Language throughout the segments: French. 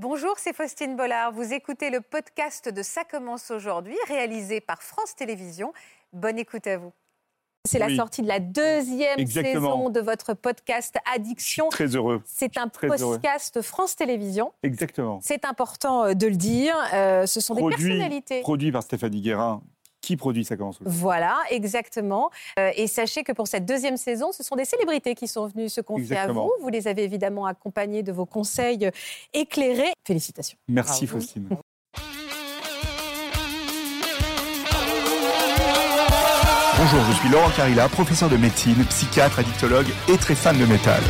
Bonjour, c'est Faustine Bollard. Vous écoutez le podcast de Ça commence aujourd'hui, réalisé par France Télévisions. Bonne écoute à vous. C'est la sortie de la deuxième saison de votre podcast Addiction. très heureux. C'est un podcast France Télévisions. Exactement. C'est important euh, de le dire. Euh, ce sont des personnalités. Produit par Stéphanie Guérin, qui produit Ça commence Voilà, exactement. Euh, et sachez que pour cette deuxième saison, ce sont des célébrités qui sont venues se confier à vous. Vous les avez évidemment accompagnés de vos conseils éclairés. Félicitations. Merci Faustine. Bonjour, je suis Laurent Carilla, professeur de médecine, psychiatre, addictologue et très fan de métal.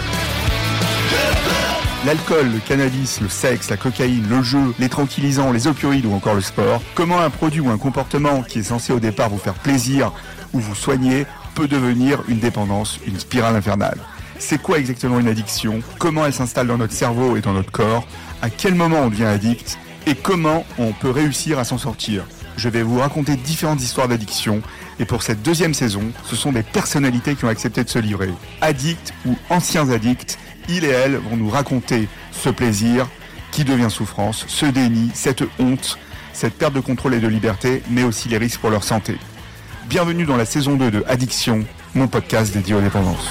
L'alcool, le cannabis, le sexe, la cocaïne, le jeu, les tranquillisants, les opioïdes ou encore le sport. Comment un produit ou un comportement qui est censé au départ vous faire plaisir ou vous soigner peut devenir une dépendance, une spirale infernale? C'est quoi exactement une addiction? Comment elle s'installe dans notre cerveau et dans notre corps? À quel moment on devient addict? Et comment on peut réussir à s'en sortir? Je vais vous raconter différentes histoires d'addiction et pour cette deuxième saison, ce sont des personnalités qui ont accepté de se livrer. Addicts ou anciens addicts, il et elle vont nous raconter ce plaisir qui devient souffrance, ce déni, cette honte, cette perte de contrôle et de liberté, mais aussi les risques pour leur santé. Bienvenue dans la saison 2 de Addiction, mon podcast dédié aux dépendances.